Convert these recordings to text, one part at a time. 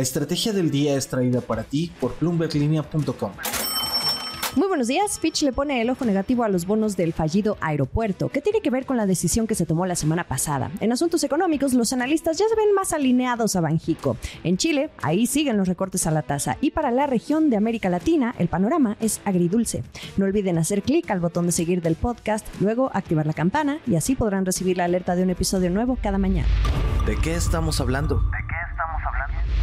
La estrategia del día es traída para ti por bloomberglinea.com. Muy buenos días. Fitch le pone el ojo negativo a los bonos del fallido aeropuerto, que tiene que ver con la decisión que se tomó la semana pasada. En asuntos económicos, los analistas ya se ven más alineados a Banjico. En Chile, ahí siguen los recortes a la tasa. Y para la región de América Latina, el panorama es agridulce. No olviden hacer clic al botón de seguir del podcast, luego activar la campana y así podrán recibir la alerta de un episodio nuevo cada mañana. ¿De qué estamos hablando?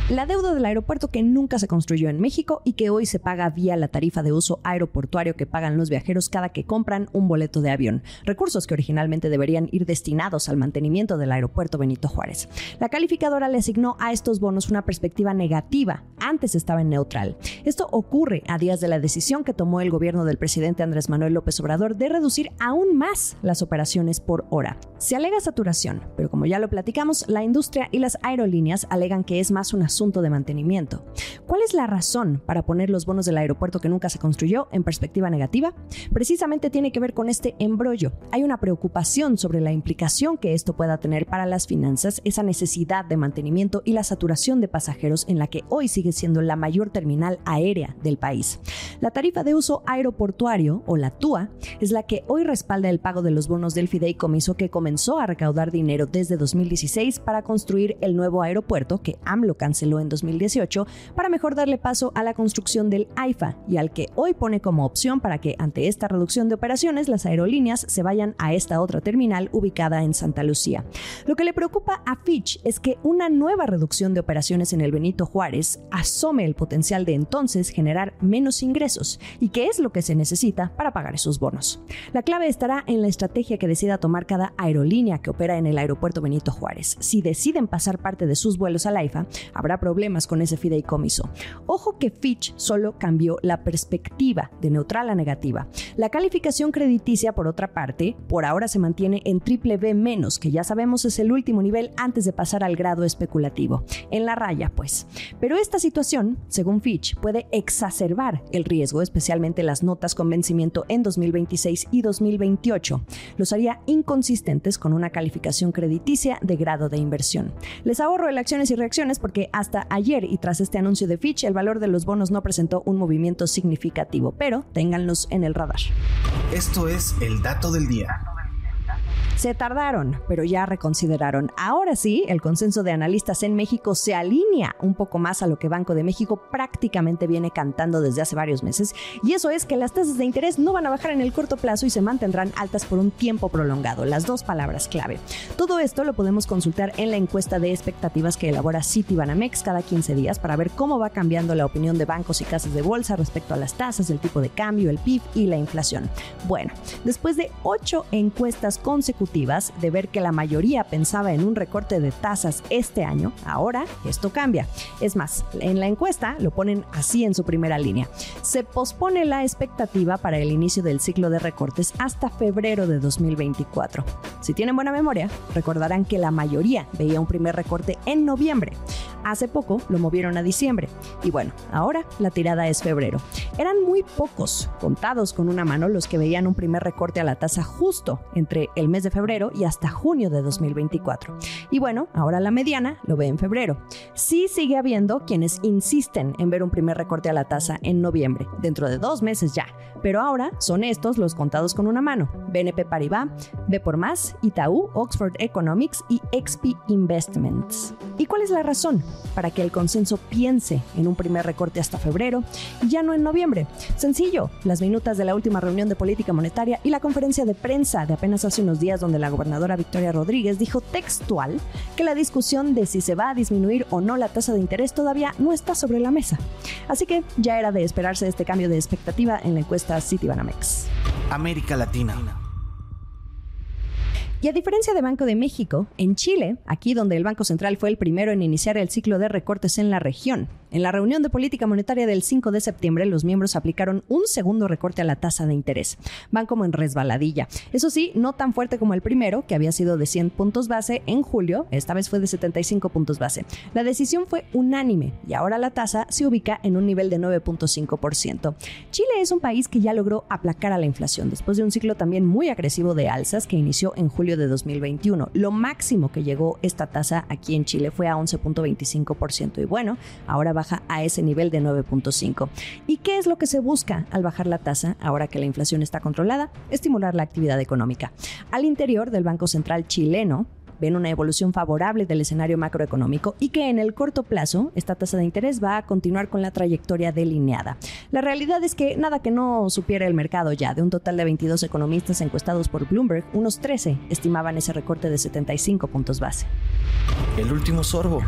La deuda del aeropuerto que nunca se construyó en México y que hoy se paga vía la tarifa de uso aeroportuario que pagan los viajeros cada que compran un boleto de avión, recursos que originalmente deberían ir destinados al mantenimiento del aeropuerto Benito Juárez. La calificadora le asignó a estos bonos una perspectiva negativa, antes estaba en neutral. Esto ocurre a días de la decisión que tomó el gobierno del presidente Andrés Manuel López Obrador de reducir aún más las operaciones por hora. Se alega saturación, pero como ya lo platicamos, la industria y las aerolíneas alegan que es más una asunto de mantenimiento. ¿Cuál es la razón para poner los bonos del aeropuerto que nunca se construyó en perspectiva negativa? Precisamente tiene que ver con este embrollo. Hay una preocupación sobre la implicación que esto pueda tener para las finanzas, esa necesidad de mantenimiento y la saturación de pasajeros en la que hoy sigue siendo la mayor terminal aérea del país. La tarifa de uso aeroportuario, o la TUA, es la que hoy respalda el pago de los bonos del fideicomiso que comenzó a recaudar dinero desde 2016 para construir el nuevo aeropuerto que AMLO canceló en 2018 para mejor darle paso a la construcción del AIFA y al que hoy pone como opción para que ante esta reducción de operaciones las aerolíneas se vayan a esta otra terminal ubicada en Santa Lucía. Lo que le preocupa a Fitch es que una nueva reducción de operaciones en el Benito Juárez asome el potencial de entonces generar menos ingresos y que es lo que se necesita para pagar esos bonos. La clave estará en la estrategia que decida tomar cada aerolínea que opera en el aeropuerto Benito Juárez. Si deciden pasar parte de sus vuelos al AIFA, habrá problemas con ese fideicomiso. Ojo que Fitch solo cambió la perspectiva de neutral a negativa. La calificación crediticia, por otra parte, por ahora se mantiene en triple B menos, que ya sabemos es el último nivel antes de pasar al grado especulativo. En la raya, pues. Pero esta situación, según Fitch, puede exacerbar el riesgo, especialmente las notas con vencimiento en 2026 y 2028. Los haría inconsistentes con una calificación crediticia de grado de inversión. Les ahorro el acciones y reacciones porque hasta hasta ayer y tras este anuncio de Fitch, el valor de los bonos no presentó un movimiento significativo, pero ténganlos en el radar. Esto es el dato del día. Se tardaron, pero ya reconsideraron. Ahora sí, el consenso de analistas en México se alinea un poco más a lo que Banco de México prácticamente viene cantando desde hace varios meses, y eso es que las tasas de interés no van a bajar en el corto plazo y se mantendrán altas por un tiempo prolongado, las dos palabras clave. Todo esto lo podemos consultar en la encuesta de expectativas que elabora Citibanamex cada 15 días para ver cómo va cambiando la opinión de bancos y casas de bolsa respecto a las tasas, el tipo de cambio, el PIB y la inflación. Bueno, después de ocho encuestas consecutivas, de ver que la mayoría pensaba en un recorte de tasas este año, ahora esto cambia. Es más, en la encuesta lo ponen así en su primera línea. Se pospone la expectativa para el inicio del ciclo de recortes hasta febrero de 2024. Si tienen buena memoria, recordarán que la mayoría veía un primer recorte en noviembre. Hace poco lo movieron a diciembre. Y bueno, ahora la tirada es febrero. Eran muy pocos, contados con una mano, los que veían un primer recorte a la tasa justo entre el mes de febrero y hasta junio de 2024. Y bueno, ahora la mediana lo ve en febrero. Sí sigue habiendo quienes insisten en ver un primer recorte a la tasa en noviembre, dentro de dos meses ya. Pero ahora son estos los contados con una mano. BNP Paribas, B por Más, Itaú, Oxford Economics y XP Investments. ¿Y cuál es la razón para que el consenso piense en un primer recorte hasta febrero y ya no en noviembre? Sencillo, las minutas de la última reunión de política monetaria y la conferencia de prensa de apenas hace unos días la gobernadora Victoria Rodríguez dijo textual que la discusión de si se va a disminuir o no la tasa de interés todavía no está sobre la mesa. Así que ya era de esperarse este cambio de expectativa en la encuesta Citibanamex. América Latina. Y a diferencia de Banco de México, en Chile, aquí donde el Banco Central fue el primero en iniciar el ciclo de recortes en la región, En la reunión de política monetaria del 5 de septiembre, los miembros aplicaron un segundo recorte a la tasa de interés. Van como en resbaladilla. Eso sí, no tan fuerte como el primero, que había sido de 100 puntos base en julio, esta vez fue de 75 puntos base. La decisión fue unánime y ahora la tasa se ubica en un nivel de 9.5%. Chile es un país que ya logró aplacar a la inflación después de un ciclo también muy agresivo de alzas que inició en julio de 2021. Lo máximo que llegó esta tasa aquí en Chile fue a 11.25% y bueno, ahora baja a ese nivel de 9.5. ¿Y qué es lo que se busca al bajar la tasa ahora que la inflación está controlada? Estimular la actividad económica. Al interior del Banco Central chileno, ven una evolución favorable del escenario macroeconómico y que en el corto plazo esta tasa de interés va a continuar con la trayectoria delineada. La realidad es que nada que no supiera el mercado ya, de un total de 22 economistas encuestados por Bloomberg, unos 13 estimaban ese recorte de 75 puntos base. El último sorbo.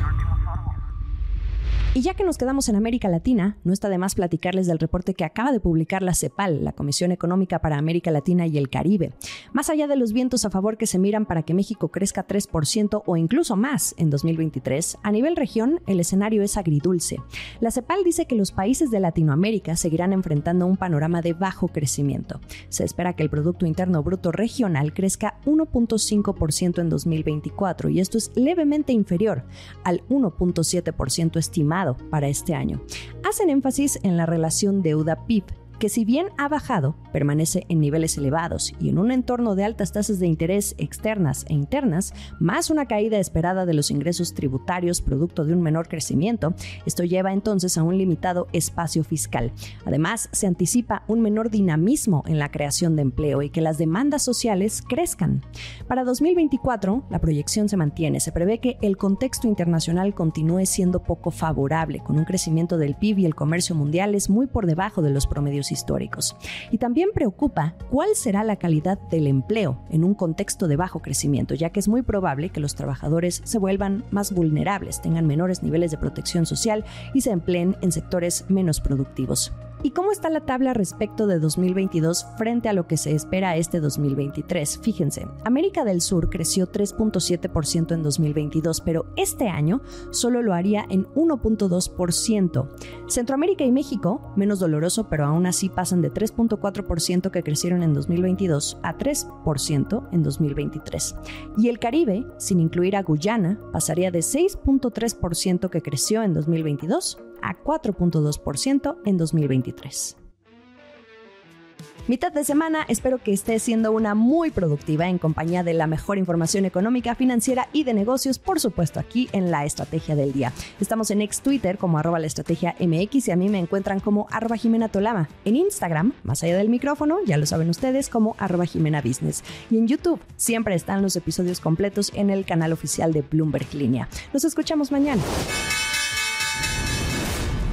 Y ya que nos quedamos en América Latina, no está de más platicarles del reporte que acaba de publicar la CEPAL, la Comisión Económica para América Latina y el Caribe. Más allá de los vientos a favor que se miran para que México crezca 3% o incluso más en 2023, a nivel región el escenario es agridulce. La CEPAL dice que los países de Latinoamérica seguirán enfrentando un panorama de bajo crecimiento. Se espera que el Producto Interno Bruto regional crezca 1.5% en 2024 y esto es levemente inferior al 1.7% estimado para este año. Hacen énfasis en la relación deuda-PIB, que si bien ha bajado, permanece en niveles elevados y en un entorno de altas tasas de interés externas e internas, más una caída esperada de los ingresos tributarios producto de un menor crecimiento, esto lleva entonces a un limitado espacio fiscal. Además, se anticipa un menor dinamismo en la creación de empleo y que las demandas sociales crezcan. Para 2024, la proyección se mantiene. Se prevé que el contexto internacional continúe siendo poco favorable, con un crecimiento del PIB y el comercio mundiales muy por debajo de los promedios históricos. Y también preocupa cuál será la calidad del empleo en un contexto de bajo crecimiento, ya que es muy probable que los trabajadores se vuelvan más vulnerables, tengan menores niveles de protección social y se empleen en sectores menos productivos. ¿Y cómo está la tabla respecto de 2022 frente a lo que se espera este 2023? Fíjense, América del Sur creció 3.7% en 2022, pero este año solo lo haría en 1.2%. Centroamérica y México, menos doloroso, pero aún así pasan de 3.4% que crecieron en 2022 a 3% en 2023. Y el Caribe, sin incluir a Guyana, pasaría de 6.3% que creció en 2022 a 4.2% en 2023. Mitad de semana, espero que esté siendo una muy productiva en compañía de la mejor información económica, financiera y de negocios, por supuesto aquí en La Estrategia del Día. Estamos en ex Twitter como arroba la estrategia MX y a mí me encuentran como arroba Jimena Tolama. En Instagram, más allá del micrófono, ya lo saben ustedes, como arroba Jimena Business. Y en YouTube siempre están los episodios completos en el canal oficial de Bloomberg Línea. Nos escuchamos mañana.